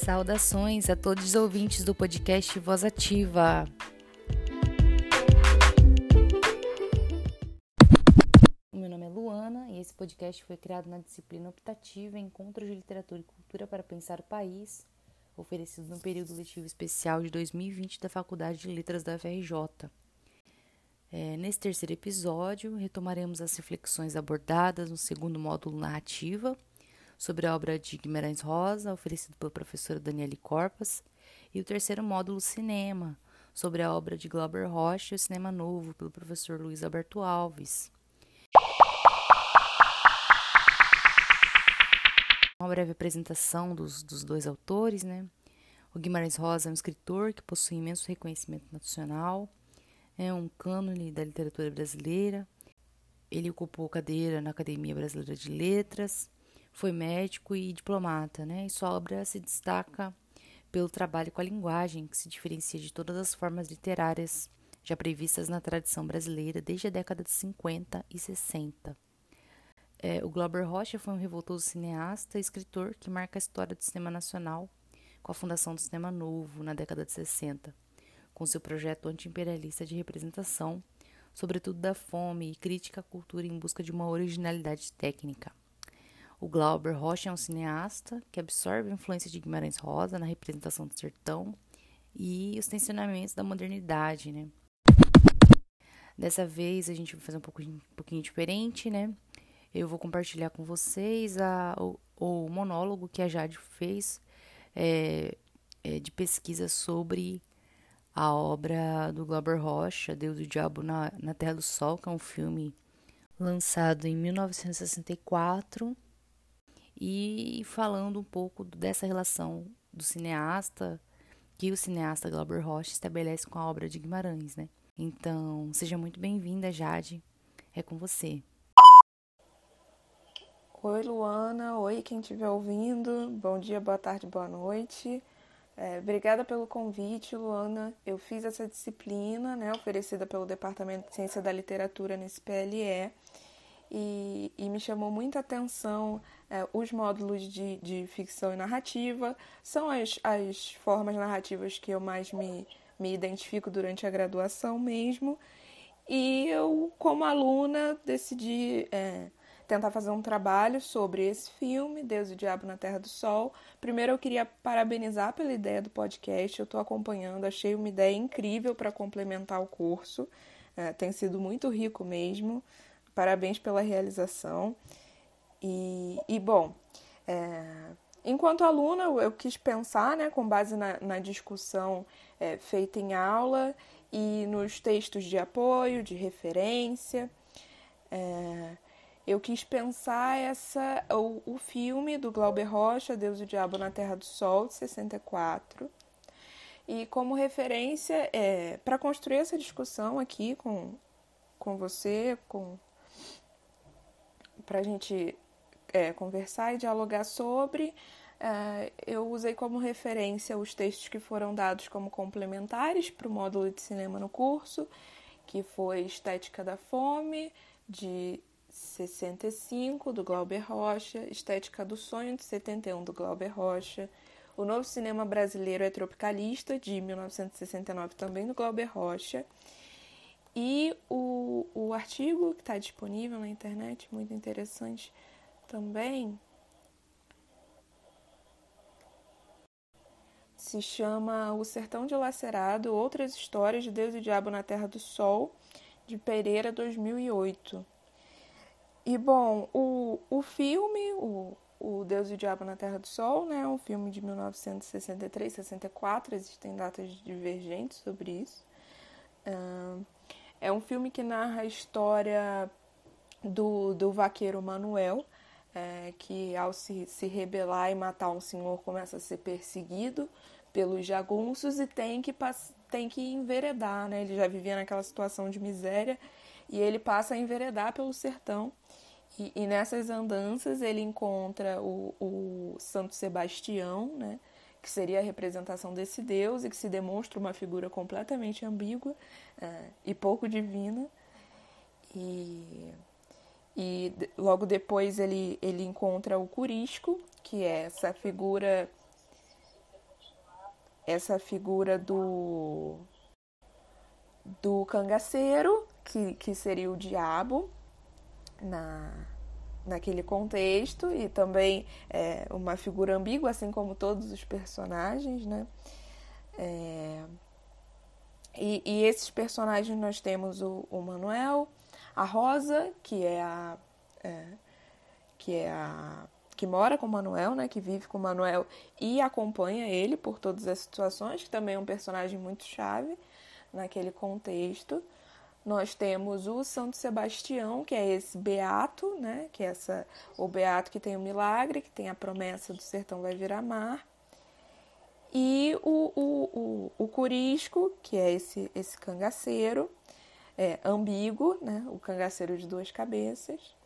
Saudações a todos os ouvintes do podcast Voz Ativa. Meu nome é Luana e esse podcast foi criado na disciplina optativa Encontros de Literatura e Cultura para Pensar o País, oferecido no período letivo especial de 2020 da Faculdade de Letras da UFRJ. É, nesse terceiro episódio, retomaremos as reflexões abordadas no segundo módulo narrativa sobre a obra de Guimarães Rosa, oferecido pela professora Daniele Corpas, e o terceiro módulo cinema, sobre a obra de Glauber Rocha e o Cinema Novo, pelo professor Luiz Alberto Alves. Uma breve apresentação dos, dos dois autores, né? O Guimarães Rosa é um escritor que possui imenso reconhecimento nacional, é um cânone da literatura brasileira. Ele ocupou cadeira na Academia Brasileira de Letras, foi médico e diplomata, né? E sua obra se destaca pelo trabalho com a linguagem, que se diferencia de todas as formas literárias já previstas na tradição brasileira desde a década de 50 e 60. É, o Glauber Rocha foi um revoltoso cineasta e escritor que marca a história do cinema nacional com a fundação do Cinema Novo na década de 60 com seu projeto antiimperialista de representação, sobretudo da fome e crítica à cultura em busca de uma originalidade técnica. O Glauber Rocha é um cineasta que absorve a influência de Guimarães Rosa na representação do sertão e os tensionamentos da modernidade, né? Dessa vez a gente vai fazer um pouquinho, um pouquinho diferente, né? Eu vou compartilhar com vocês a, o, o monólogo que a Jade fez é, é, de pesquisa sobre a obra do Glauber Rocha, Deus e o Diabo na, na Terra do Sol, que é um filme lançado em 1964 e falando um pouco dessa relação do cineasta que o cineasta Glauber Rocha estabelece com a obra de Guimarães, né? Então, seja muito bem-vinda, Jade. É com você. Oi, Luana. Oi, quem estiver ouvindo. Bom dia, boa tarde, boa noite. É, obrigada pelo convite, Luana. Eu fiz essa disciplina, né, oferecida pelo Departamento de Ciência da Literatura nesse PLE, e, e me chamou muita atenção é, os módulos de, de ficção e narrativa. São as, as formas narrativas que eu mais me, me identifico durante a graduação mesmo. E eu, como aluna, decidi. É, tentar fazer um trabalho sobre esse filme, Deus e o Diabo na Terra do Sol. Primeiro eu queria parabenizar pela ideia do podcast, eu estou acompanhando, achei uma ideia incrível para complementar o curso, é, tem sido muito rico mesmo. Parabéns pela realização. E, e bom, é, enquanto aluna, eu quis pensar, né, com base na, na discussão é, feita em aula e nos textos de apoio, de referência. É, eu quis pensar essa o, o filme do Glauber Rocha, Deus e o Diabo na Terra do Sol, de 64. E como referência, é, para construir essa discussão aqui com, com você, com para a gente é, conversar e dialogar sobre, é, eu usei como referência os textos que foram dados como complementares para o módulo de cinema no curso, que foi Estética da Fome, de 65, do Glauber Rocha, Estética do Sonho, de 71, do Glauber Rocha, O Novo Cinema Brasileiro é Tropicalista, de 1969, também do Glauber Rocha, e o, o artigo que está disponível na internet, muito interessante também, se chama O Sertão Dilacerado, Outras Histórias de Deus e Diabo na Terra do Sol, de Pereira, 2008. E bom, o, o filme, o, o Deus e o Diabo na Terra do Sol, né, um filme de 1963, 64, existem datas divergentes sobre isso. É um filme que narra a história do, do vaqueiro Manuel, é, que ao se, se rebelar e matar um senhor começa a ser perseguido pelos jagunços e tem que, tem que enveredar, né? Ele já vivia naquela situação de miséria e ele passa a enveredar pelo sertão e, e nessas andanças ele encontra o, o Santo Sebastião, né, que seria a representação desse deus e que se demonstra uma figura completamente ambígua uh, e pouco divina. E, e logo depois ele, ele encontra o Curisco, que é essa figura essa figura do do cangaceiro, que, que seria o diabo na, naquele contexto, e também é, uma figura ambígua, assim como todos os personagens, né? É, e, e, esses personagens nós temos o, o Manuel, a Rosa, que é a. É, que é a que mora com o Manuel, né, que vive com o Manuel e acompanha ele por todas as situações, que também é um personagem muito chave naquele contexto. Nós temos o Santo Sebastião, que é esse beato, né, que é essa o beato que tem o milagre, que tem a promessa do sertão vai virar mar. E o, o, o, o Curisco, que é esse, esse cangaceiro, é, ambíguo, né, o cangaceiro de duas cabeças.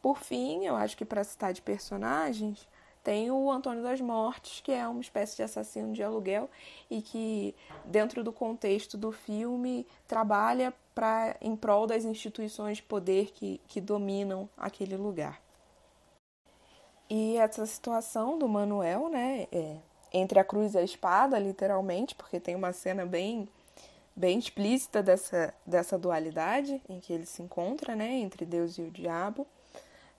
Por fim, eu acho que para citar de personagens, tem o Antônio das Mortes, que é uma espécie de assassino de aluguel e que, dentro do contexto do filme, trabalha pra, em prol das instituições de poder que, que dominam aquele lugar. E essa situação do Manuel, né, é, entre a cruz e a espada, literalmente, porque tem uma cena bem bem explícita dessa, dessa dualidade em que ele se encontra, né, entre Deus e o diabo.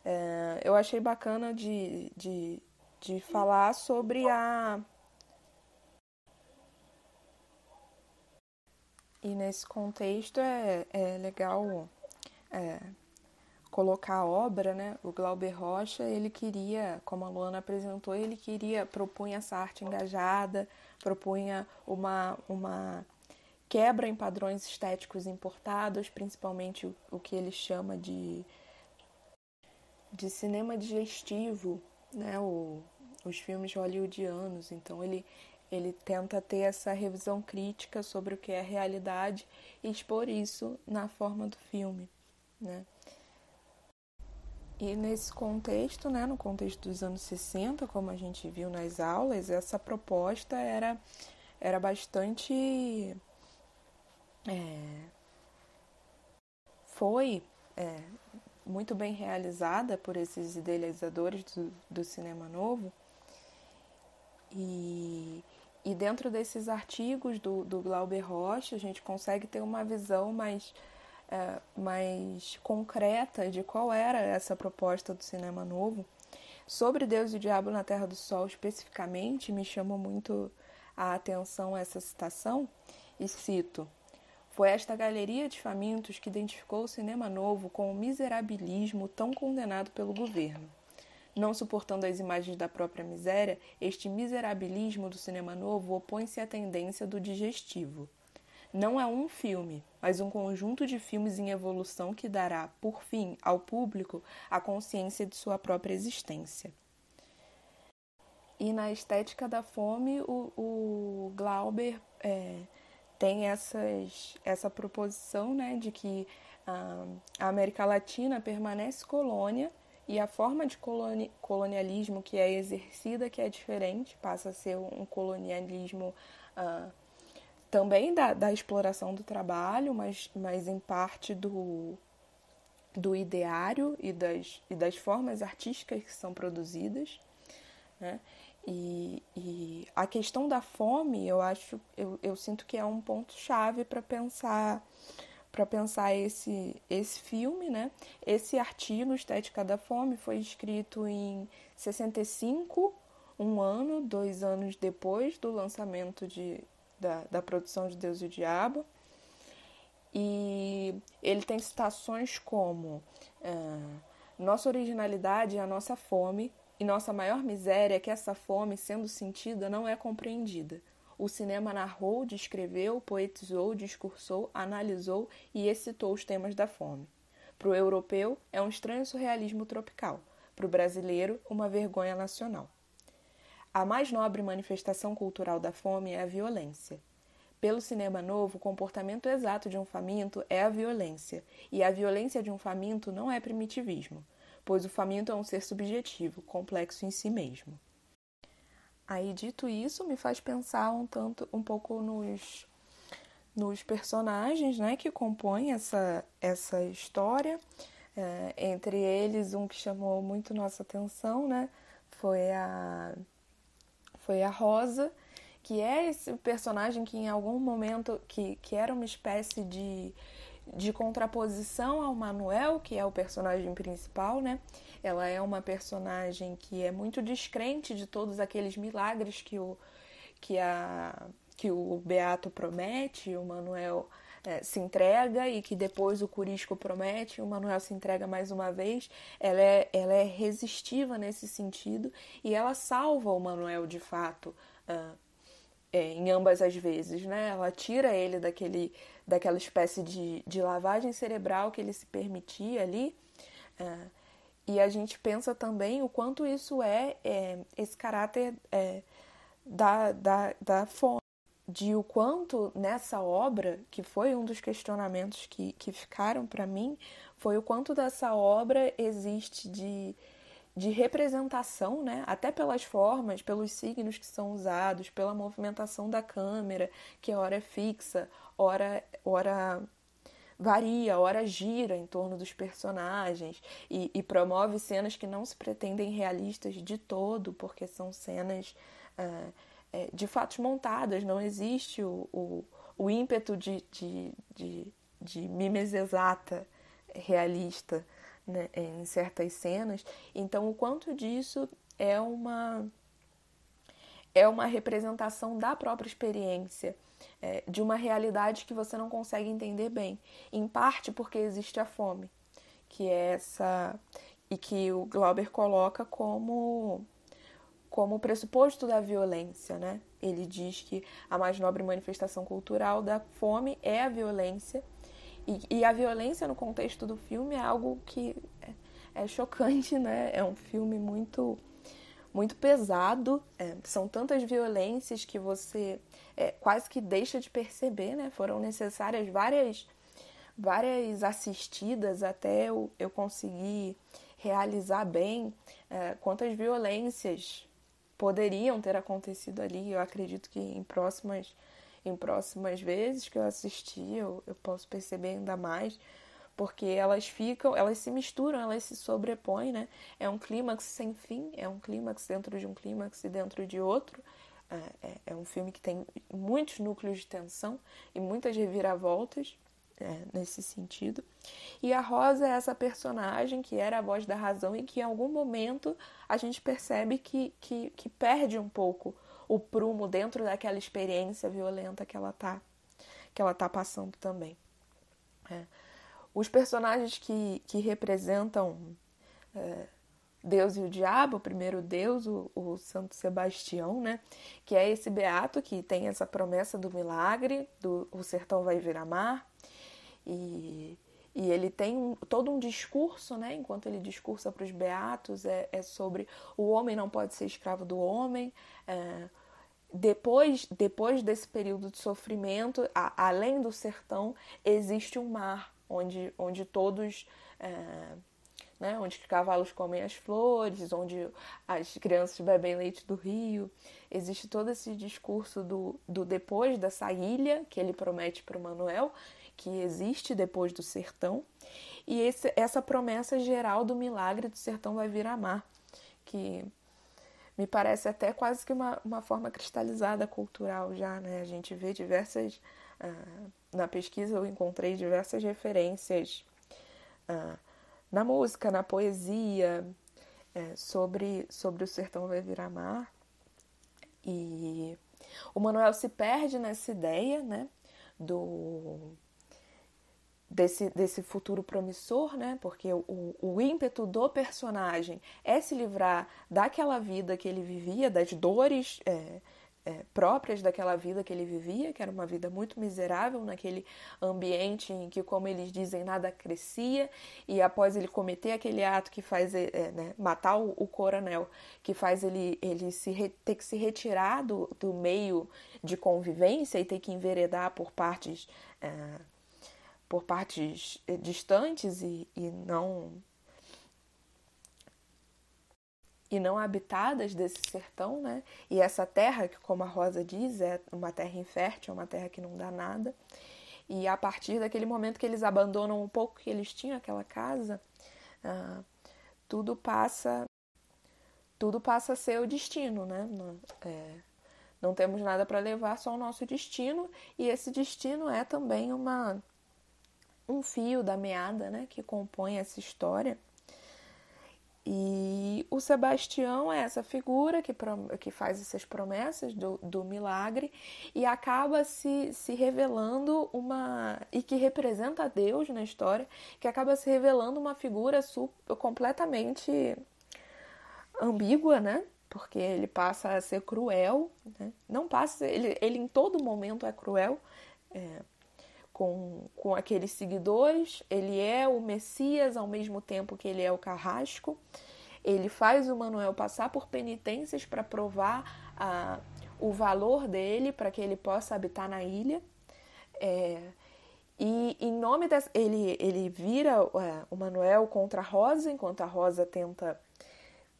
É, eu achei bacana de, de, de falar sobre a. E nesse contexto é, é legal é, colocar a obra, né? O Glauber Rocha, ele queria, como a Luana apresentou, ele queria, propunha essa arte engajada, propunha uma, uma quebra em padrões estéticos importados, principalmente o, o que ele chama de de cinema digestivo, né, o, os filmes hollywoodianos. Então ele, ele tenta ter essa revisão crítica sobre o que é a realidade e expor isso na forma do filme, né. E nesse contexto, né, no contexto dos anos 60, como a gente viu nas aulas, essa proposta era, era bastante. É, foi é, muito bem realizada por esses idealizadores do, do cinema novo. E, e dentro desses artigos do, do Glauber Rocha, a gente consegue ter uma visão mais, é, mais concreta de qual era essa proposta do cinema novo. Sobre Deus e o Diabo na Terra do Sol, especificamente, me chamou muito a atenção essa citação, e cito. Foi esta galeria de famintos que identificou o cinema novo com o miserabilismo tão condenado pelo governo. Não suportando as imagens da própria miséria, este miserabilismo do cinema novo opõe-se à tendência do digestivo. Não é um filme, mas um conjunto de filmes em evolução que dará, por fim, ao público a consciência de sua própria existência. E na estética da fome, o, o Glauber é, tem essas, essa proposição né, de que ah, a América Latina permanece colônia e a forma de coloni colonialismo que é exercida que é diferente, passa a ser um colonialismo ah, também da, da exploração do trabalho, mas, mas em parte do, do ideário e das, e das formas artísticas que são produzidas. Né? E, e, a questão da fome, eu acho, eu, eu sinto que é um ponto chave para pensar para pensar esse esse filme, né? Esse artigo Estética da Fome foi escrito em 65, um ano, dois anos depois do lançamento de, da, da produção de Deus e o Diabo. E ele tem citações como uh, nossa originalidade é a nossa fome, e nossa maior miséria é que essa fome, sendo sentida, não é compreendida. O cinema narrou, descreveu, poetizou, discursou, analisou e excitou os temas da fome. Para o europeu, é um estranho surrealismo tropical. Para o brasileiro, uma vergonha nacional. A mais nobre manifestação cultural da fome é a violência. Pelo cinema novo, o comportamento exato de um faminto é a violência, e a violência de um faminto não é primitivismo pois o faminto é um ser subjetivo, complexo em si mesmo. Aí, dito isso, me faz pensar um tanto, um pouco nos, nos personagens, né, que compõem essa, essa história. É, entre eles, um que chamou muito nossa atenção, né, foi a, foi a Rosa, que é esse personagem que em algum momento que, que era uma espécie de, de contraposição ao Manuel, que é o personagem principal, né? Ela é uma personagem que é muito descrente de todos aqueles milagres que o que a que o Beato promete, o Manuel é, se entrega e que depois o Curisco promete, o Manuel se entrega mais uma vez. Ela é, ela é resistiva nesse sentido e ela salva o Manuel de fato. Uh, é, em ambas as vezes, né? Ela tira ele daquele, daquela espécie de, de lavagem cerebral que ele se permitia ali. Uh, e a gente pensa também o quanto isso é, é esse caráter é, da, da, da fome de o quanto nessa obra, que foi um dos questionamentos que, que ficaram para mim, foi o quanto dessa obra existe de, de representação, né? até pelas formas, pelos signos que são usados, pela movimentação da câmera, que hora é fixa, hora, hora varia, hora gira em torno dos personagens e, e promove cenas que não se pretendem realistas de todo, porque são cenas. Uh, de fatos montadas, não existe o, o, o ímpeto de, de, de, de mimes exata realista né, em certas cenas. Então, o quanto disso é uma é uma representação da própria experiência, é, de uma realidade que você não consegue entender bem, em parte porque existe a fome, que é essa e que o Glauber coloca como como pressuposto da violência, né? Ele diz que a mais nobre manifestação cultural da fome é a violência e, e a violência no contexto do filme é algo que é, é chocante, né? É um filme muito muito pesado, é, são tantas violências que você é, quase que deixa de perceber, né? Foram necessárias várias várias assistidas até eu, eu conseguir realizar bem é, quantas violências poderiam ter acontecido ali. Eu acredito que em próximas, em próximas vezes que eu assisti, eu, eu posso perceber ainda mais, porque elas ficam, elas se misturam, elas se sobrepõem, né? É um clímax sem fim, é um clímax dentro de um clímax e dentro de outro. É, é, é um filme que tem muitos núcleos de tensão e muitas reviravoltas é, nesse sentido. E a Rosa é essa personagem que era a voz da razão e que em algum momento a gente percebe que, que, que perde um pouco o prumo dentro daquela experiência violenta que ela tá, que ela tá passando também. É. Os personagens que, que representam é, Deus e o diabo, primeiro Deus, o, o, Santo Sebastião, né? Que é esse beato que tem essa promessa do milagre, do o sertão vai virar mar. E, e ele tem um, todo um discurso, né? Enquanto ele discursa para os beatos, é, é, sobre o homem não pode ser escravo do homem. É, depois, depois desse período de sofrimento, a, além do sertão, existe um mar onde, onde todos. É, né, onde os cavalos comem as flores, onde as crianças bebem leite do rio. Existe todo esse discurso do, do depois dessa ilha que ele promete para o Manuel que existe depois do sertão, e esse, essa promessa geral do milagre do sertão vai vir a mar, que me parece até quase que uma, uma forma cristalizada cultural já, né? A gente vê diversas. Uh, na pesquisa eu encontrei diversas referências uh, na música, na poesia, uh, sobre, sobre o sertão vai virar mar. E o Manuel se perde nessa ideia, né? Do, desse, desse futuro promissor, né? Porque o, o ímpeto do personagem é se livrar daquela vida que ele vivia, das dores é, é, próprias daquela vida que ele vivia, que era uma vida muito miserável naquele ambiente em que, como eles dizem, nada crescia, e após ele cometer aquele ato que faz é, é né, matar o, o, coronel, que faz ele, ele se re, ter que se retirar do, do meio de convivência e ter que enveredar por partes é, por partes eh, distantes e, e não e não habitadas desse sertão, né? E essa terra, que como a Rosa diz, é uma terra infértil, é uma terra que não dá nada. E a partir daquele momento que eles abandonam um pouco que eles tinham aquela casa, ah, tudo passa tudo passa a ser o destino, né? No, é, Não temos nada para levar, só o nosso destino, e esse destino é também uma um fio da meada, né, que compõe essa história. E o Sebastião é essa figura que, que faz essas promessas do, do milagre e acaba se, se revelando uma. e que representa Deus na história, que acaba se revelando uma figura super, completamente ambígua, né? Porque ele passa a ser cruel, né? não passa, ele, ele em todo momento é cruel. É, com, com aqueles seguidores, ele é o Messias ao mesmo tempo que ele é o carrasco. Ele faz o Manuel passar por penitências para provar a, o valor dele, para que ele possa habitar na ilha. É, e em nome dessa. Ele, ele vira é, o Manuel contra a Rosa, enquanto a Rosa tenta,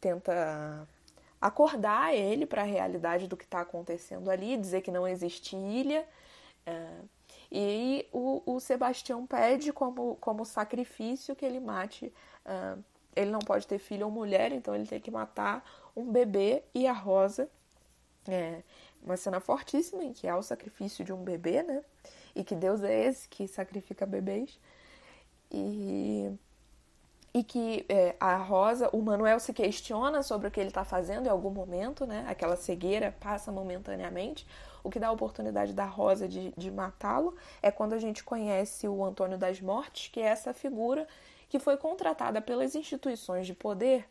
tenta acordar ele para a realidade do que está acontecendo ali, dizer que não existe ilha. É, e o, o Sebastião pede como, como sacrifício que ele mate. Uh, ele não pode ter filho ou mulher, então ele tem que matar um bebê e a Rosa. É uma cena fortíssima em que há o sacrifício de um bebê, né? E que Deus é esse que sacrifica bebês. E, e que é, a Rosa, o Manuel se questiona sobre o que ele está fazendo em algum momento, né? Aquela cegueira passa momentaneamente. O que dá a oportunidade da Rosa de, de matá-lo é quando a gente conhece o Antônio das Mortes, que é essa figura que foi contratada pelas instituições de poder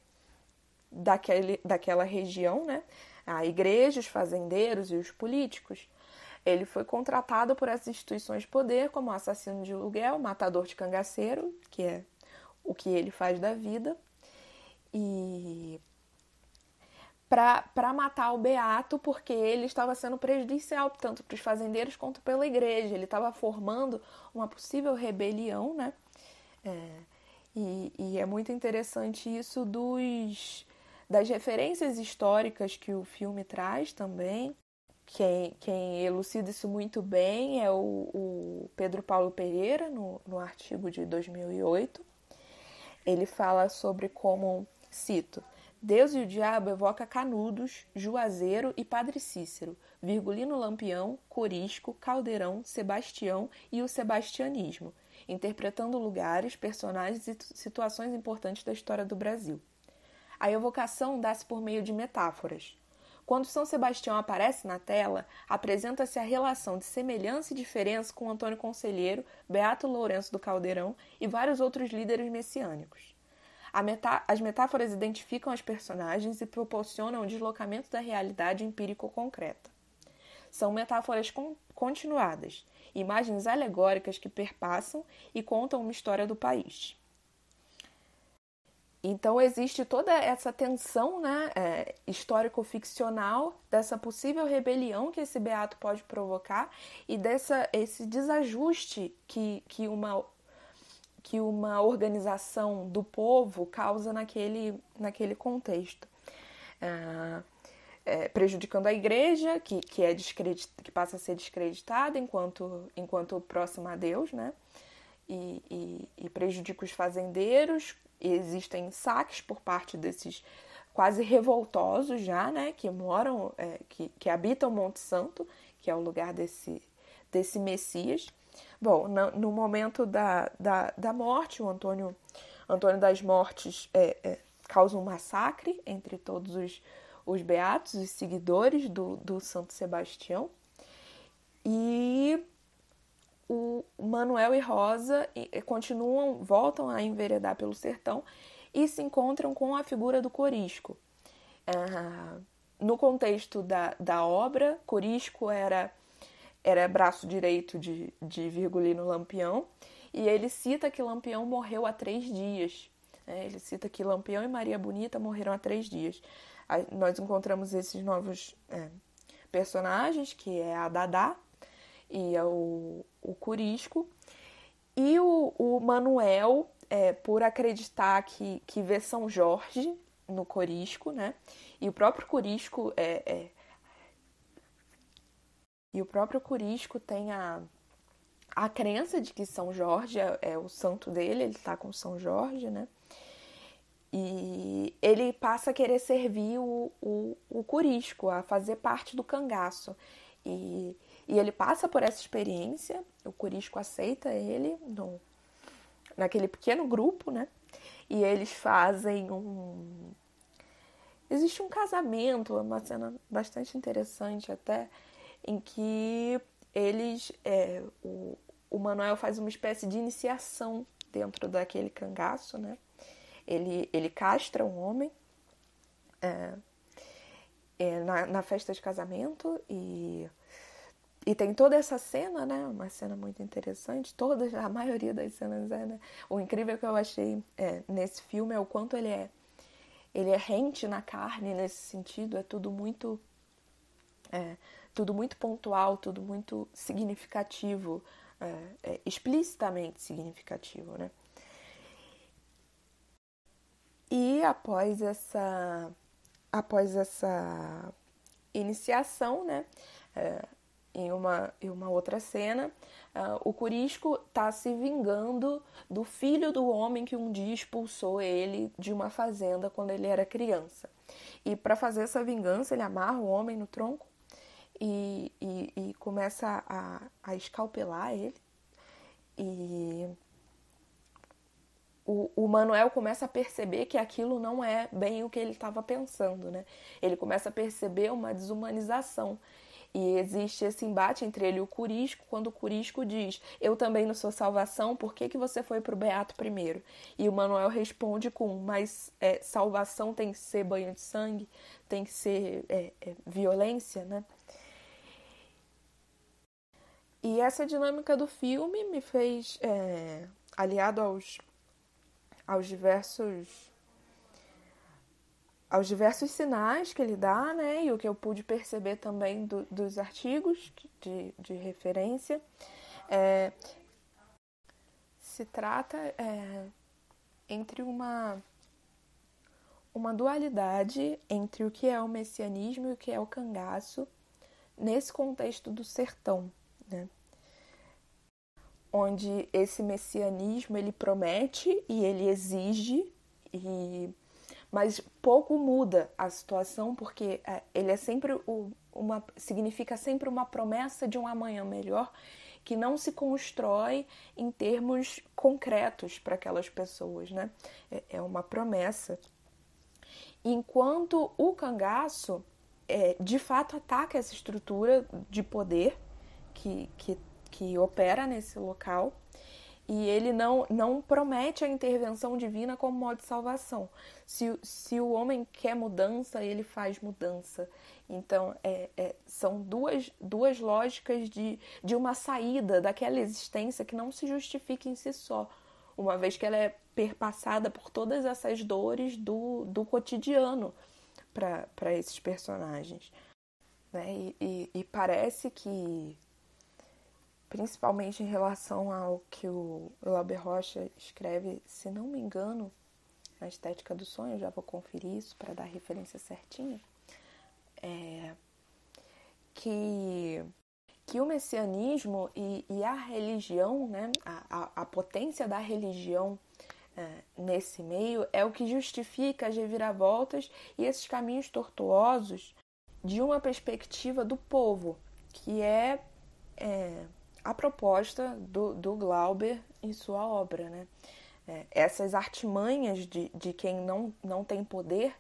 daquele, daquela região, né? A igreja, os fazendeiros e os políticos. Ele foi contratado por essas instituições de poder como assassino de aluguel, matador de cangaceiro, que é o que ele faz da vida, e para matar o Beato, porque ele estava sendo prejudicial tanto para os fazendeiros quanto pela igreja. Ele estava formando uma possível rebelião, né? É, e, e, é muito interessante isso dos, das referências históricas que o filme traz também. Quem, quem elucida isso muito bem é o, o Pedro Paulo Pereira, no, no artigo de 2008. Ele fala sobre como, cito, Deus e o diabo evoca Canudos, Juazeiro e Padre Cícero, Virgulino Lampião, Corisco, Caldeirão, Sebastião e o sebastianismo, interpretando lugares, personagens e situações importantes da história do Brasil. A evocação dá-se por meio de metáforas. Quando São Sebastião aparece na tela, apresenta-se a relação de semelhança e diferença com Antônio Conselheiro, Beato Lourenço do Caldeirão e vários outros líderes messiânicos. As metáforas identificam as personagens e proporcionam o deslocamento da realidade empírico-concreta. São metáforas con continuadas, imagens alegóricas que perpassam e contam uma história do país. Então existe toda essa tensão né, é, histórico-ficcional dessa possível rebelião que esse beato pode provocar e dessa esse desajuste que, que uma que uma organização do povo causa naquele, naquele contexto. É, é, prejudicando a igreja, que, que, é que passa a ser descreditada enquanto, enquanto próxima a Deus, né? E, e, e prejudica os fazendeiros, e existem saques por parte desses quase revoltosos já, né? Que moram, é, que, que habitam Monte Santo, que é o lugar desse, desse Messias. Bom, no, momento da, da, da morte, o Antônio, Antônio das Mortes é, é, causa um massacre entre todos os, os beatos e seguidores do, do Santo Sebastião. E o Manuel e Rosa continuam, voltam a enveredar pelo sertão e se encontram com a figura do Corisco. Ah, no contexto da, da obra, Corisco era era braço direito de, de Virgulino Lampião, e ele cita que Lampião morreu há três dias. Né? Ele cita que Lampião e Maria Bonita morreram há três dias. Aí nós encontramos esses novos é, personagens, que é a Dadá e é o, o Curisco, e o, o Manuel, é, por acreditar que, que vê São Jorge no Corisco, né? E o próprio Corisco é, é e o próprio Curisco tem a, a crença de que São Jorge é, é o santo dele, ele está com São Jorge, né? e ele passa a querer servir o, o, o curisco, a fazer parte do cangaço. E, e ele passa por essa experiência, o curisco aceita ele no, naquele pequeno grupo, né? E eles fazem um. Existe um casamento, uma cena bastante interessante até, em que eles. É, o, o Manuel faz uma espécie de iniciação dentro daquele cangaço, né? Ele, ele castra um homem é, é, na, na festa de casamento e e tem toda essa cena, né? Uma cena muito interessante. Todas, a maioria das cenas é, né? O incrível que eu achei é, nesse filme é o quanto ele é, ele é rente na carne nesse sentido. É tudo muito, é, tudo muito pontual, tudo muito significativo, é, é explicitamente significativo, né? E após essa, após essa iniciação, né? É, em uma, em uma outra cena, uh, o Curisco está se vingando do filho do homem que um dia expulsou ele de uma fazenda quando ele era criança. E para fazer essa vingança, ele amarra o homem no tronco e, e, e começa a, a escalpelar ele. E o, o, Manuel começa a perceber que aquilo não é bem o que ele estava pensando, né? Ele começa a perceber uma desumanização. E existe esse embate entre ele e o Curisco, quando o Curisco diz: Eu também não sou salvação, por que, que você foi para o Beato primeiro? E o Manuel responde com: Mas é, salvação tem que ser banho de sangue, tem que ser é, é, violência, né? E essa dinâmica do filme me fez, é, aliado aos, aos diversos aos diversos sinais que ele dá, né, e o que eu pude perceber também do, dos artigos de, de referência, é, se trata é, entre uma uma dualidade entre o que é o messianismo e o que é o cangaço nesse contexto do sertão, né? onde esse messianismo ele promete e ele exige e mas pouco muda a situação porque é, ele é sempre uma significa sempre uma promessa de um amanhã melhor que não se constrói em termos concretos para aquelas pessoas, né? É, é uma promessa. Enquanto o cangaço é, de fato ataca essa estrutura de poder que, que, que opera nesse local e ele não, não promete a intervenção divina como modo de salvação. Se, se o homem quer mudança, ele faz mudança. Então, é, é, são duas, duas lógicas de, de uma saída daquela existência que não se justifica em si só, uma vez que ela é perpassada por todas essas dores do, do cotidiano para esses personagens. Né? E, e, e parece que principalmente em relação ao que o Lauber Rocha escreve, se não me engano, na Estética do Sonho, já vou conferir isso para dar a referência certinha, é, que, que o messianismo e, e a religião, né, a, a, a potência da religião é, nesse meio é o que justifica as reviravoltas e esses caminhos tortuosos de uma perspectiva do povo, que é, é a proposta do, do Glauber em sua obra. Né? É, essas artimanhas de, de quem não, não tem poder,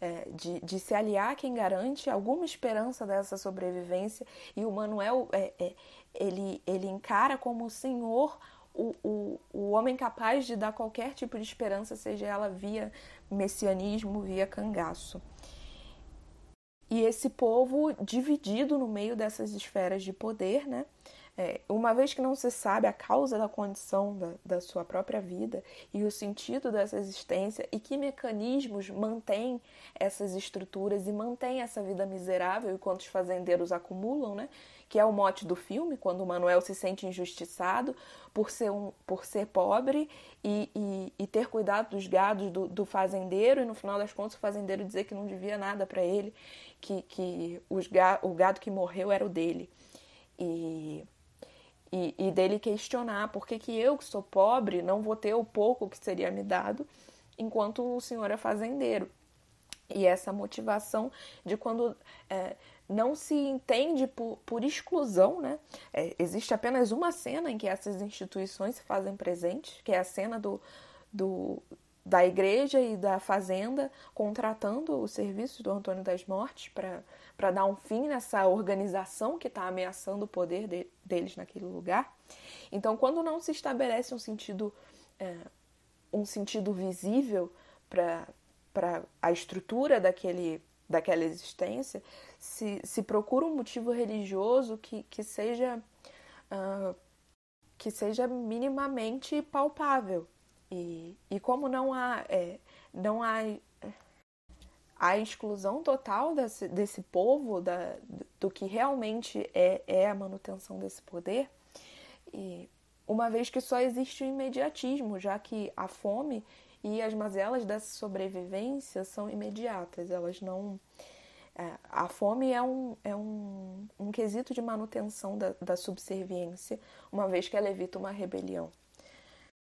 é, de, de se aliar a quem garante alguma esperança dessa sobrevivência, e o Manuel é, é ele, ele encara como o Senhor o, o, o homem capaz de dar qualquer tipo de esperança, seja ela via messianismo, via cangaço. E esse povo dividido no meio dessas esferas de poder, né? É, uma vez que não se sabe a causa da condição da, da sua própria vida e o sentido dessa existência e que mecanismos mantêm essas estruturas e mantêm essa vida miserável enquanto os fazendeiros acumulam, né? que é o mote do filme, quando o Manuel se sente injustiçado por ser, um, por ser pobre e, e, e ter cuidado dos gados do, do, fazendeiro, e no final das contas o fazendeiro dizer que não devia nada para ele, que, que os, o gado que morreu era o dele. E e, e dele questionar por que, que eu, que sou pobre, não vou ter o pouco que seria me dado enquanto o senhor é fazendeiro. E essa motivação de quando é, não se entende por, por exclusão, né? É, existe apenas uma cena em que essas instituições se fazem presentes, que é a cena do, do, da igreja e da fazenda contratando os serviços do Antônio das Mortes para dar um fim nessa organização que está ameaçando o poder de, deles naquele lugar. Então, quando não se estabelece um sentido, é, um sentido visível para a estrutura daquele, daquela existência, se, se procura um motivo religioso que, que seja. Uh, que seja minimamente palpável, e, e como não há, é, não há a exclusão total desse, desse povo, da, do que realmente é, é a manutenção desse poder, e uma vez que só existe o imediatismo, já que a fome e as mazelas dessa sobrevivência são imediatas, elas não. É, a fome é, um, é um, um quesito de manutenção da, da subserviência, uma vez que ela evita uma rebelião.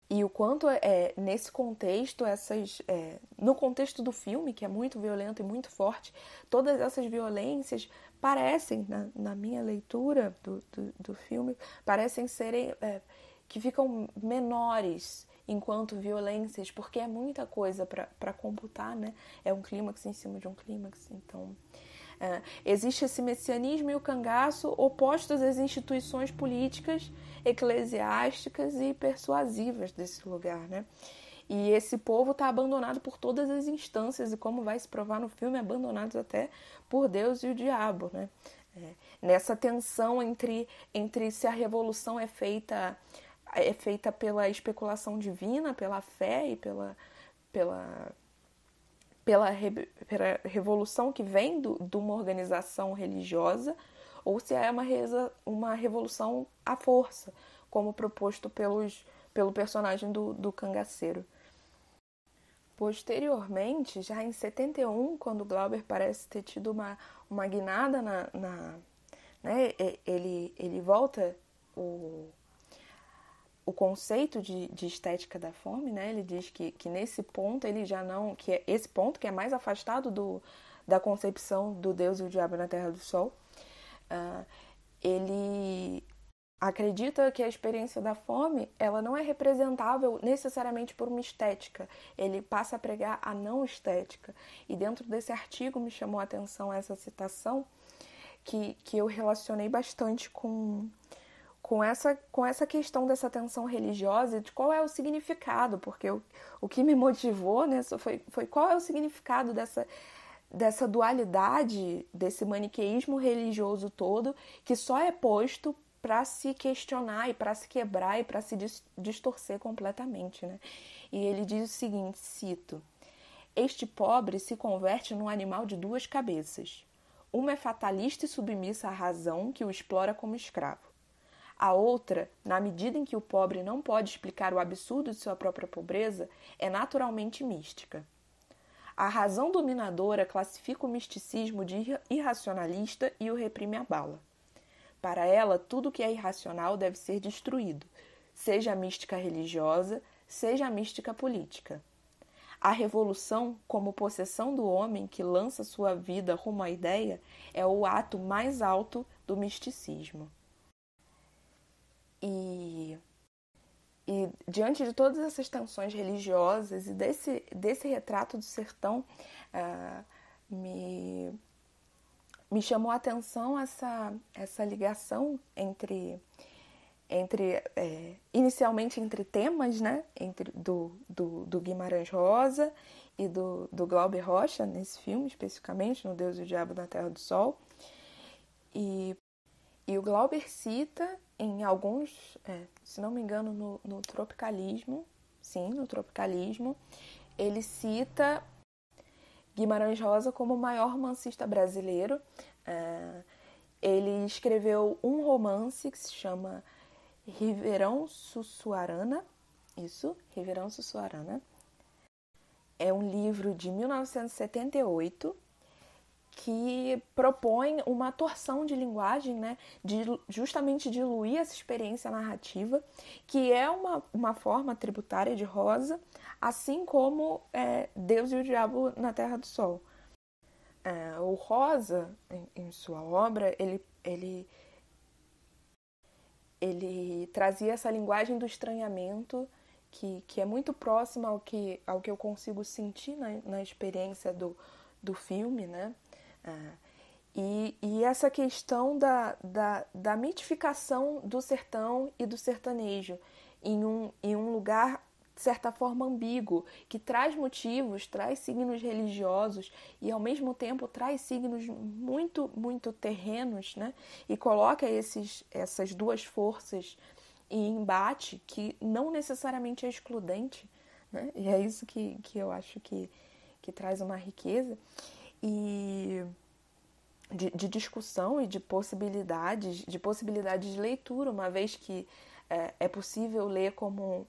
E o quanto é nesse contexto, essas. É, no contexto do filme, que é muito violento e muito forte, todas essas violências parecem, na, na minha leitura do, do, do filme, parecem serem. É, que ficam menores enquanto violências, porque é muita coisa para computar, né? É um clímax em cima de um clímax, então. É, existe esse messianismo e o cangaço opostos às instituições políticas, eclesiásticas e persuasivas desse lugar, né? E esse povo está abandonado por todas as instâncias e, como vai se provar no filme, abandonados até por Deus e o diabo, né? É, nessa tensão entre, entre se a revolução é feita é feita pela especulação divina, pela fé e pela, pela pela, re, pela revolução que vem do, de uma organização religiosa ou se é uma, reza, uma revolução à força, como proposto pelos, pelo personagem do, do cangaceiro. Posteriormente, já em 71, quando Glauber parece ter tido uma, uma guinada na. na né, ele, ele volta o, o conceito de, de, estética da fome, né? Ele diz que, que nesse ponto ele já não, que é esse ponto que é mais afastado do, da concepção do Deus e o diabo na Terra do Sol, uh, ele acredita que a experiência da fome ela não é representável necessariamente por uma estética. Ele passa a pregar a não estética. E dentro desse artigo me chamou a atenção essa citação que, que eu relacionei bastante com com essa, com essa questão dessa tensão religiosa de qual é o significado, porque o, o que me motivou né, foi, foi qual é o significado dessa, dessa dualidade, desse maniqueísmo religioso todo, que só é posto para se questionar e para se quebrar e para se distorcer completamente. Né? E ele diz o seguinte: cito. Este pobre se converte num animal de duas cabeças. Uma é fatalista e submissa à razão que o explora como escravo. A outra, na medida em que o pobre não pode explicar o absurdo de sua própria pobreza, é naturalmente mística. A razão dominadora classifica o misticismo de irracionalista e o reprime a bala. Para ela, tudo que é irracional deve ser destruído, seja a mística religiosa, seja a mística política. A revolução, como possessão do homem que lança sua vida rumo à ideia, é o ato mais alto do misticismo. E, e diante de todas essas tensões religiosas e desse, desse retrato do sertão, uh, me, me chamou a atenção essa, essa ligação entre entre é, inicialmente entre temas, né, entre do, do, do, Guimarães Rosa e do, do Glauber Rocha nesse filme especificamente, no Deus e o Diabo na Terra do Sol, e, e o Glauber cita em alguns, é, se não me engano, no, no, tropicalismo, sim, no tropicalismo, ele cita Guimarães Rosa como o maior romancista brasileiro. É, ele escreveu um romance que se chama Riverão Sussuarana, isso, Riverão Sussuarana. É um livro de 1978 que propõe uma torção de linguagem, né, de justamente diluir essa experiência narrativa, que é uma, uma forma tributária de Rosa, assim como é, Deus e o Diabo na Terra do Sol. É, o Rosa, em, em, sua obra, ele, ele, ele trazia essa linguagem do estranhamento, que, que é muito próxima ao que, ao que eu consigo sentir na, na experiência do, do filme, né? É, e, e, essa questão da, da, da mitificação do sertão e do sertanejo em um, em um lugar, de certa forma, ambíguo, que traz motivos, traz signos religiosos e, ao mesmo tempo, traz signos muito, muito terrenos, né? E coloca esses, essas duas forças em embate, que não necessariamente é excludente, né? E é isso que, que eu acho que, que traz uma riqueza e de, de, discussão e de possibilidades, de possibilidades de leitura, uma vez que é, é possível ler como,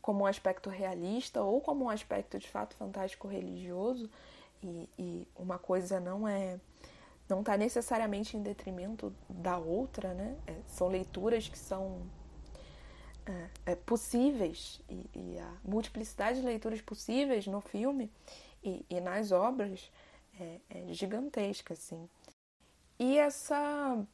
como um aspecto realista ou como um aspecto de fato fantástico religioso, e, e uma coisa não é não está necessariamente em detrimento da outra, né? É, são leituras que são é, é, possíveis e, e, a multiplicidade de leituras possíveis no filme e, e nas obras é, é gigantesca, assim. E essa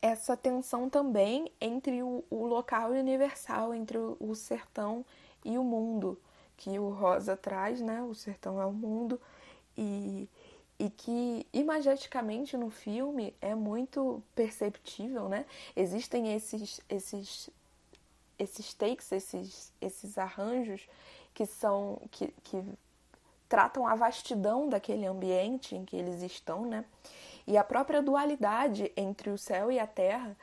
essa tensão também entre o, o local universal, entre o, o, sertão e o mundo, que o Rosa traz, né? O sertão é o mundo, e, e que imageticamente no filme é muito perceptível, né? Existem esses, esses, esses takes, esses, esses arranjos que são que, que tratam a vastidão daquele ambiente em que eles estão, né? E a própria dualidade entre o céu e a terra,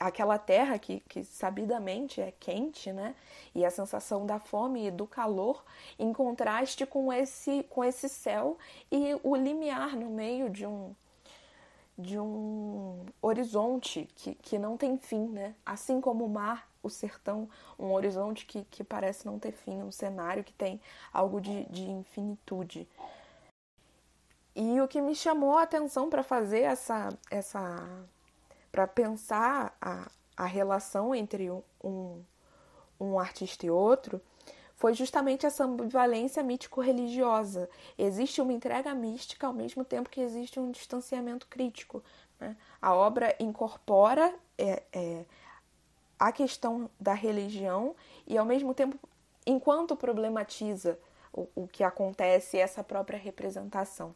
aquela terra que, que sabidamente é quente, né? E a sensação da fome e do calor, em contraste com esse, com esse céu e o limiar no meio de um, de um horizonte que, que não tem fim, né? Assim como o mar, o sertão, um horizonte que, que parece não ter fim, um cenário que tem algo de, de infinitude. E o que me chamou a atenção para fazer essa, essa para pensar a, a relação entre um, um artista e outro foi justamente essa ambivalência mítico-religiosa. Existe uma entrega mística ao mesmo tempo que existe um distanciamento crítico. Né? A obra incorpora é, é, a questão da religião e, ao mesmo tempo, enquanto problematiza o, o que acontece, essa própria representação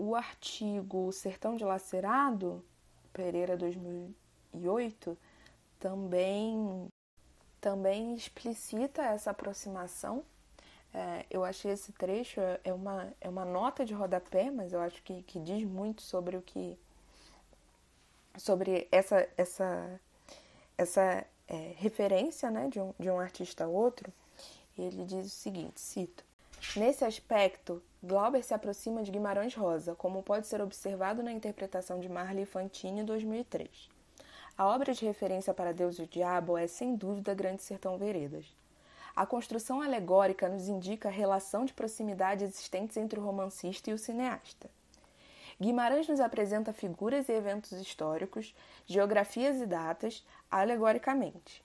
o artigo Sertão Dilacerado, Pereira 2008, também, também explicita essa aproximação. É, eu achei esse trecho é uma, é uma nota de rodapé, mas eu acho que, que diz muito sobre o que sobre essa essa essa é, referência né, de, um, de um artista a outro. Ele diz o seguinte, cito: Nesse aspecto, Glauber se aproxima de Guimarães Rosa, como pode ser observado na interpretação de Marley Fantini 2003. A obra de referência para Deus e o Diabo é, sem dúvida, Grande Sertão Veredas. A construção alegórica nos indica a relação de proximidade existentes entre o romancista e o cineasta. Guimarães nos apresenta figuras e eventos históricos, geografias e datas, alegoricamente.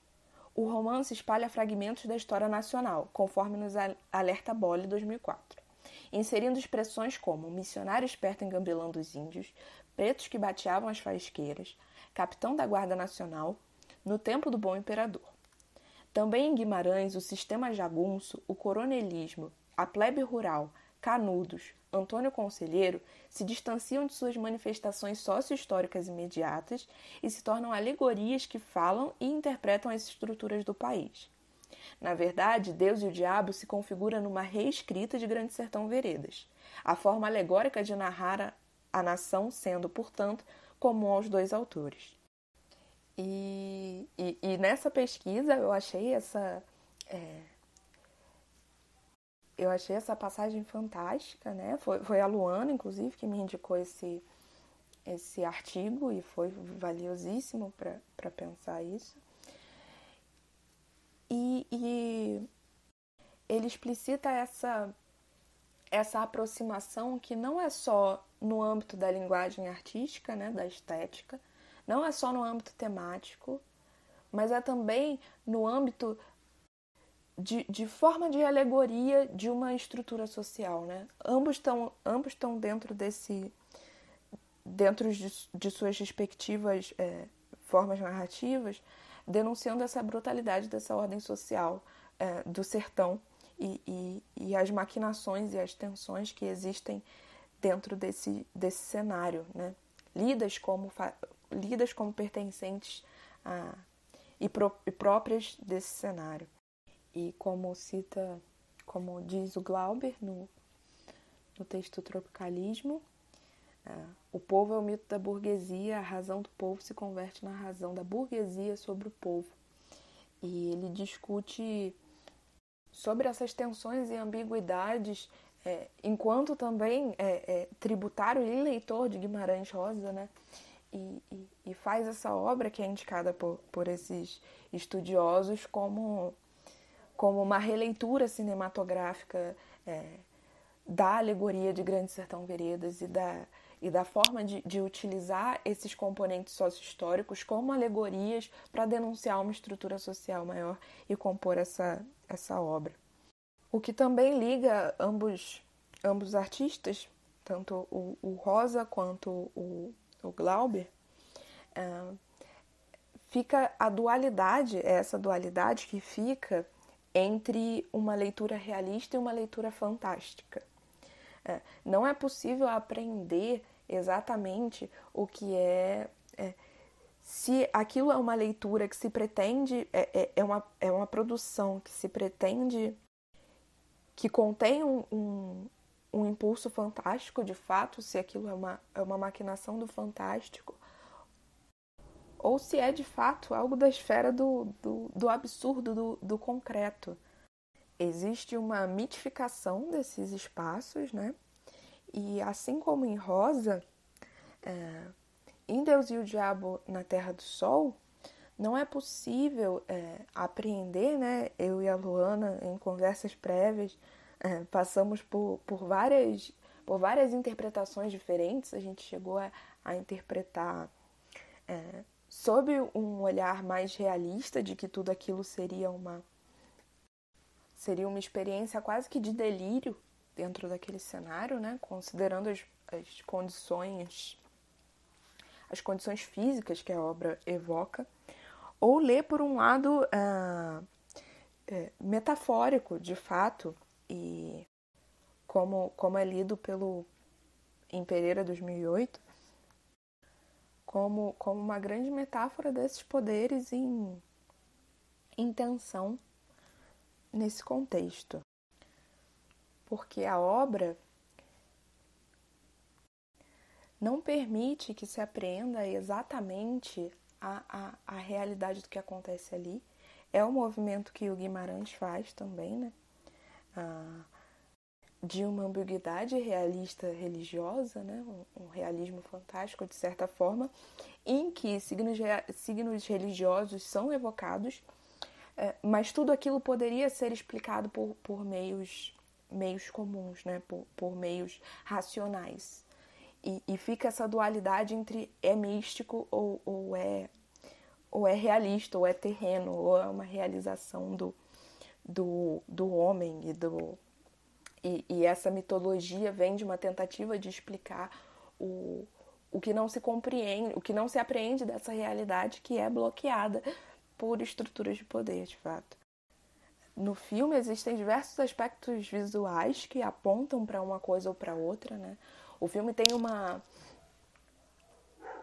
O romance espalha fragmentos da história nacional, conforme nos alerta Bolle 2004, inserindo expressões como missionário esperto engambelando os índios, pretos que bateavam as faisqueiras, capitão da Guarda Nacional, no tempo do bom imperador. Também em Guimarães, o sistema jagunço, o coronelismo, a plebe rural, Canudos, Antônio Conselheiro se distanciam de suas manifestações sócio-históricas imediatas e se tornam alegorias que falam e interpretam as estruturas do país. Na verdade, Deus e o Diabo se configura numa reescrita de Grande Sertão Veredas, a forma alegórica de narrar a nação sendo, portanto, comum aos dois autores. E, e, e nessa pesquisa eu achei essa. É, eu achei essa passagem fantástica, né? Foi, foi a Luana, inclusive, que me indicou esse, esse artigo e foi valiosíssimo para pensar isso. E, e, ele explicita essa, essa aproximação que não é só no âmbito da linguagem artística, né, da estética, não é só no âmbito temático, mas é também no âmbito de, de forma de alegoria de uma estrutura social, né? Ambos estão ambos estão dentro desse dentro de, de suas respectivas é, formas narrativas, denunciando essa brutalidade dessa ordem social é, do sertão e, e, e, as maquinações e as tensões que existem dentro desse, desse cenário, né? lidas, como, lidas como pertencentes a, e, pro, e próprias desse cenário. E como cita, como diz o Glauber no, no texto Tropicalismo, uh, o povo é o mito da burguesia, a razão do povo se converte na razão da burguesia sobre o povo. E ele discute sobre essas tensões e ambiguidades, é, enquanto também é, é, tributário e leitor de Guimarães Rosa, né? E, e, e, faz essa obra que é indicada por, por esses estudiosos como, como uma releitura cinematográfica é, da alegoria de Grande Sertão Veredas e da, e da forma de, de utilizar esses componentes sócio-históricos como alegorias para denunciar uma estrutura social maior e compor essa, essa obra. O que também liga ambos, ambos artistas, tanto o, o Rosa quanto o, o Glauber, é, fica a dualidade, é essa dualidade que fica entre uma leitura realista e uma leitura fantástica. É, não é possível aprender exatamente o que é, é se aquilo é uma leitura que se pretende, é, é, uma, é uma produção que se pretende, que contém um, um, um, impulso fantástico de fato, se aquilo é uma, é uma maquinação do fantástico, ou se é de fato algo da esfera do, do, do absurdo, do, do concreto. Existe uma mitificação desses espaços, né? E assim como em Rosa, é, em Deus e o Diabo na Terra do Sol, não é possível é, apreender, né? Eu e a Luana, em conversas prévias, é, passamos por, por, várias, por várias interpretações diferentes. A gente chegou a, a interpretar é, sob um olhar mais realista de que tudo aquilo seria uma seria uma experiência quase que de delírio dentro daquele cenário, né? Considerando as, as condições as condições físicas que a obra evoca, ou ler por um lado ah, é, metafórico, de fato, e como, como é lido pelo em Pereira 2008, como, como uma grande metáfora desses poderes em, tensão nesse contexto. Porque a obra não permite que se apreenda exatamente a, a, a realidade do que acontece ali. É o movimento que o Guimarães faz também, né? Ah, de uma ambiguidade realista religiosa, né? Um, um, realismo fantástico, de certa forma, em que signos, signos religiosos são evocados, é, mas tudo aquilo poderia ser explicado por, por meios, meios comuns, né? por, por meios racionais. E, e, fica essa dualidade entre é místico ou, ou, é, ou é realista, ou é terreno, ou é uma realização do, do, do homem e do. E, e essa mitologia vem de uma tentativa de explicar o, o que não se compreende, o que não se apreende dessa realidade que é bloqueada por estruturas de poder, de fato. No filme existem diversos aspectos visuais que apontam para uma coisa ou para outra, né? O filme tem uma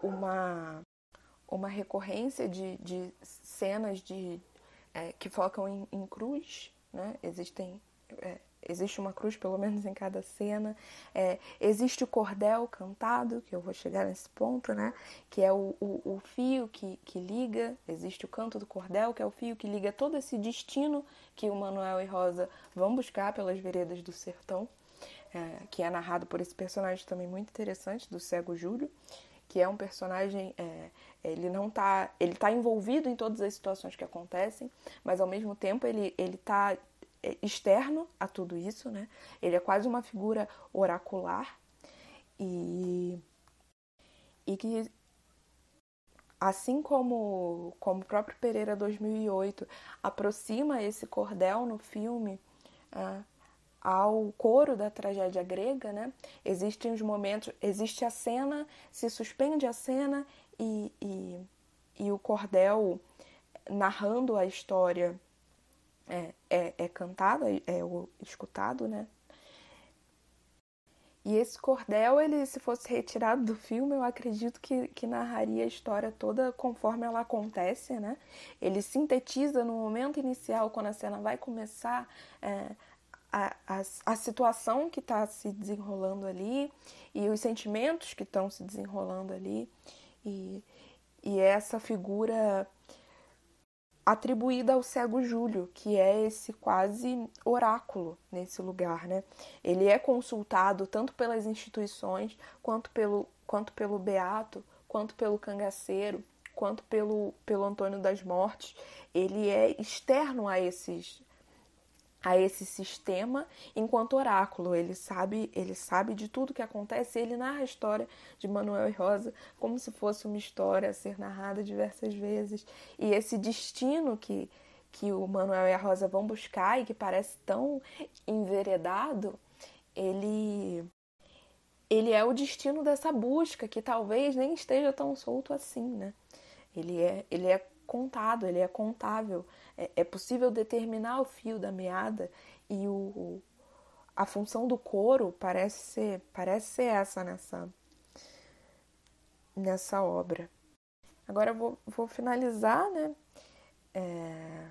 uma uma recorrência de, de cenas de é, que focam em, em, cruz, né? Existem é, existe uma cruz pelo menos em cada cena. É, existe o cordel cantado, que eu vou chegar nesse ponto, né? Que é o, o, o, fio que, que liga. Existe o canto do cordel, que é o fio que liga todo esse destino que o Manuel e Rosa vão buscar pelas veredas do sertão é, que é narrado por esse personagem também muito interessante, do cego Júlio, que é um personagem, é, ele não tá, ele tá envolvido em todas as situações que acontecem, mas ao mesmo tempo ele, ele tá é externo a tudo isso, né? Ele é quase uma figura oracular e, e que assim como, como o próprio Pereira 2008 aproxima esse cordel no filme uh, ao coro da tragédia grega, né? Existem os momentos, existe a cena, se suspende a cena e, e, e o cordel narrando a história é, é, é cantado, é, é escutado, né? E esse cordel, ele, se fosse retirado do filme, eu acredito que, que narraria a história toda conforme ela acontece, né? Ele sintetiza no momento inicial, quando a cena vai começar, é, a, a, situação que está se desenrolando ali e os sentimentos que estão se desenrolando ali. E, e essa figura atribuída ao cego Júlio, que é esse quase oráculo nesse lugar, né? Ele é consultado tanto pelas instituições, quanto pelo, quanto pelo Beato, quanto pelo cangaceiro, quanto pelo, pelo Antônio das Mortes. Ele é externo a esses a esse sistema enquanto oráculo. Ele sabe, ele sabe de tudo que acontece, ele narra a história de Manuel e Rosa como se fosse uma história a ser narrada diversas vezes. E esse destino que que o Manuel e a Rosa vão buscar e que parece tão enveredado, ele ele é o destino dessa busca que talvez nem esteja tão solto assim, né? Ele é ele é contado, ele é contável é, é possível determinar o fio da meada e o, a função do coro parece ser, parece ser essa nessa, nessa obra. Agora eu vou, vou finalizar, né? É...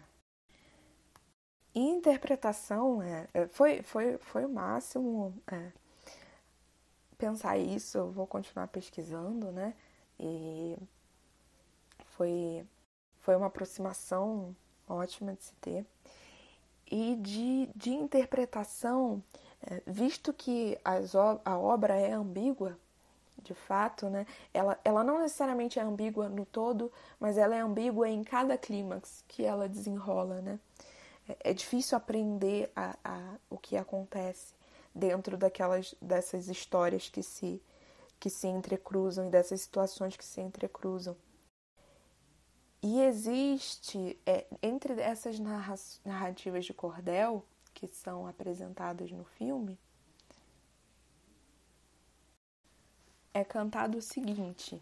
Interpretação é, é, foi, foi, foi o máximo é, pensar isso, eu vou continuar pesquisando, né? E foi, foi uma aproximação ótima de se ter. E de, de interpretação, é, visto que as, a obra é ambígua, de fato, né? Ela, ela não necessariamente é ambígua no todo, mas ela é ambígua em cada clímax que ela desenrola, né? É, é difícil aprender a, a, o que acontece dentro daquelas dessas histórias que se que se entrecruzam e dessas situações que se entrecruzam. E existe, é, entre essas narrativas de cordel que são apresentadas no filme, é cantado o seguinte: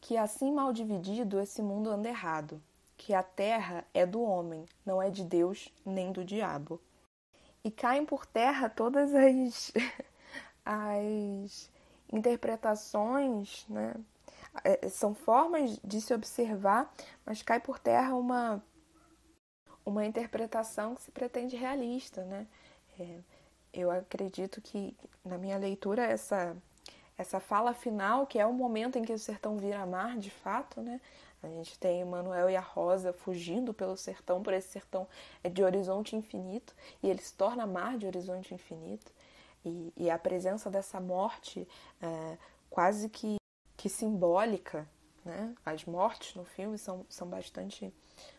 que assim mal dividido esse mundo anda errado, que a terra é do homem, não é de Deus nem do diabo. E caem por terra todas as, as interpretações, né? É, são formas de se observar, mas cai por terra uma, uma interpretação que se pretende realista, né? É, eu acredito que, na minha leitura, essa, essa fala final, que é o momento em que o sertão vira mar, de fato, né? A gente tem Manuel e a Rosa fugindo pelo sertão, por esse sertão é de horizonte infinito, e ele se torna mar de horizonte infinito. E, e a presença dessa morte é, quase que que simbólica, né? As mortes no filme são, são bastante,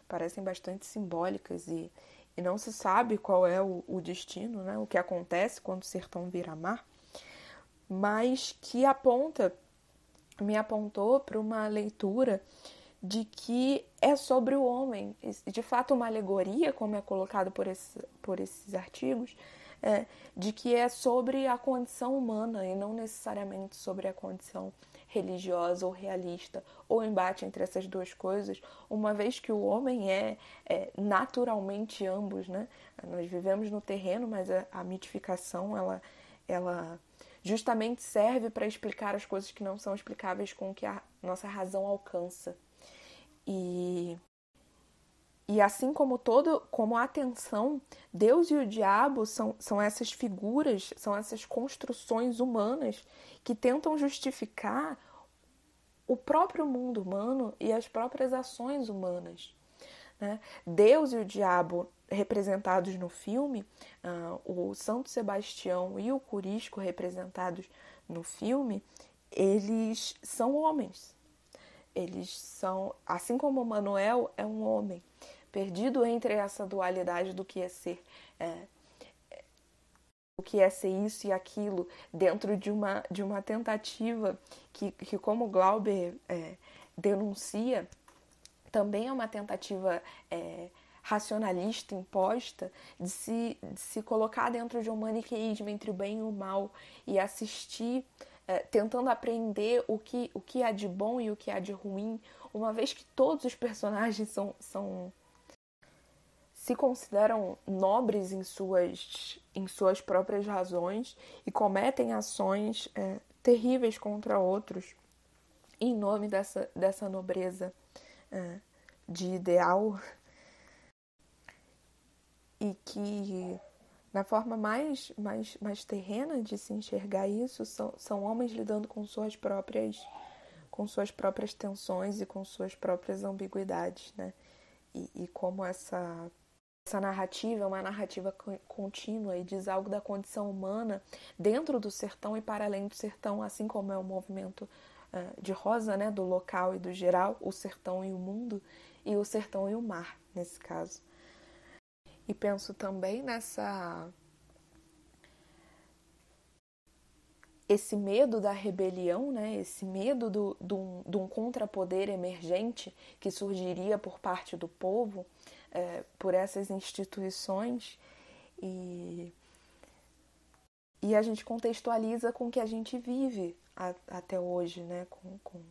parecem bastante simbólicas e, e não se sabe qual é o, o destino, né? O que acontece quando o sertão vira mar, mas que aponta, me apontou para uma leitura de que é sobre o homem, de fato uma alegoria, como é colocado por, esse, por esses artigos, é, de que é sobre a condição humana e não necessariamente sobre a condição religiosa ou realista, ou embate entre essas duas coisas, uma vez que o homem é, é naturalmente ambos, né? Nós vivemos no terreno, mas a, a mitificação, ela, ela justamente serve para explicar as coisas que não são explicáveis com o que a nossa razão alcança. E e assim como todo, como a atenção, Deus e o diabo são, são essas figuras, são essas construções humanas que tentam justificar o próprio mundo humano e as próprias ações humanas. Né? Deus e o diabo representados no filme, uh, o Santo Sebastião e o Curisco representados no filme, eles são homens. Eles são, assim como Manuel é um homem, perdido entre essa dualidade do que é ser. É, o que é ser isso e aquilo dentro de uma, de uma tentativa que, que como Glauber é, denuncia, também é uma tentativa é, racionalista imposta de se, de se colocar dentro de um maniqueísmo entre o bem e o mal e assistir, é, tentando aprender o que, o que há de bom e o que há de ruim, uma vez que todos os personagens são, são se consideram nobres em suas, em suas próprias razões e cometem ações é, terríveis contra outros em nome dessa, dessa nobreza é, de ideal e que na forma mais, mais, mais terrena de se enxergar isso são, são homens lidando com suas próprias com suas próprias tensões e com suas próprias ambiguidades, né? E, e como essa essa narrativa é uma narrativa contínua e diz algo da condição humana dentro do sertão e para além do sertão, assim como é o movimento uh, de Rosa, né, do local e do geral, o sertão e o mundo, e o sertão e o mar, nesse caso. E penso também nessa. Esse medo da rebelião, né? esse medo do, do, de um contrapoder emergente que surgiria por parte do povo, é, por essas instituições e, e a gente contextualiza com o que a gente vive a, até hoje, né? com, com,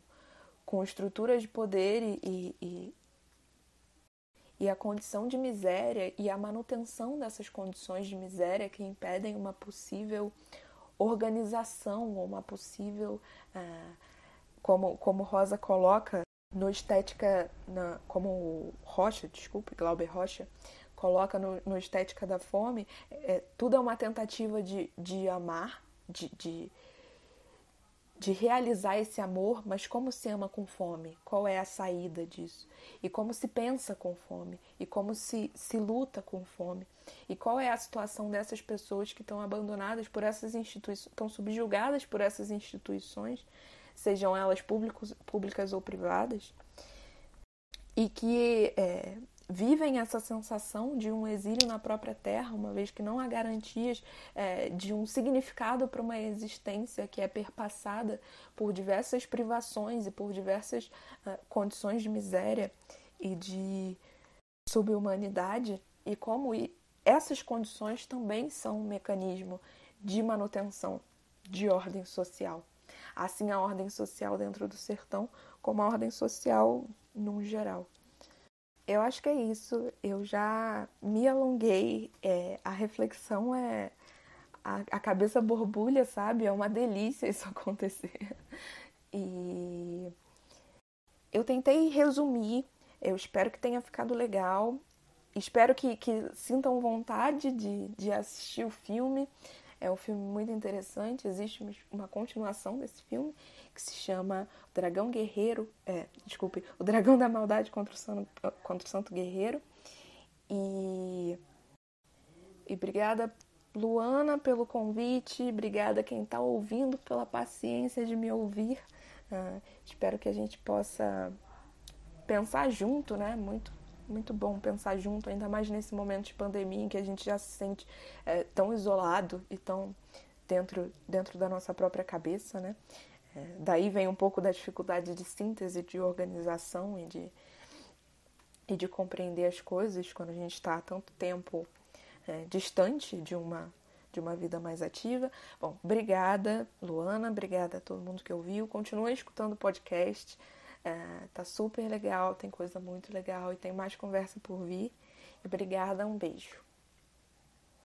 com estruturas de poder e, e, e a condição de miséria e a manutenção dessas condições de miséria que impedem uma possível organização ou uma possível, ah, como, como Rosa coloca, no Estética, na, como Rocha, desculpe, Glauber Rocha, coloca no, no Estética da Fome, é, tudo é uma tentativa de, de amar, de, de, de realizar esse amor, mas como se ama com fome? Qual é a saída disso? E como se pensa com fome? E como se, se luta com fome? E qual é a situação dessas pessoas que estão abandonadas por essas instituições, estão subjugadas por essas instituições sejam elas públicos, públicas ou privadas, e que é, vivem essa sensação de um exílio na própria terra, uma vez que não há garantias é, de um significado para uma existência que é perpassada por diversas privações e por diversas uh, condições de miséria e de subhumanidade, e como essas condições também são um mecanismo de manutenção de ordem social assim a ordem social dentro do sertão, como a ordem social no geral. Eu acho que é isso. Eu já me alonguei. É, a reflexão é. A, a, cabeça borbulha, sabe? É uma delícia isso acontecer. E eu tentei resumir. Eu espero que tenha ficado legal. Espero que, que sintam vontade de, de assistir o filme. É um filme muito interessante. Existe uma continuação desse filme que se chama O Dragão Guerreiro. É, desculpe, O Dragão da Maldade contra o Santo, contra o Santo Guerreiro. E, e obrigada, Luana, pelo convite. Obrigada quem está ouvindo pela paciência de me ouvir. Uh, espero que a gente possa pensar junto, né? Muito muito bom pensar junto, ainda mais nesse momento de pandemia em que a gente já se sente é, tão isolado e tão dentro, dentro da nossa própria cabeça, né? É, daí vem um pouco da dificuldade de síntese, de organização e de, e de compreender as coisas quando a gente está há tanto tempo é, distante de uma, de uma vida mais ativa. Bom, obrigada, Luana, obrigada a todo mundo que ouviu. Continua escutando o podcast. É, tá super legal, tem coisa muito legal e tem mais conversa por vir. Obrigada, um beijo.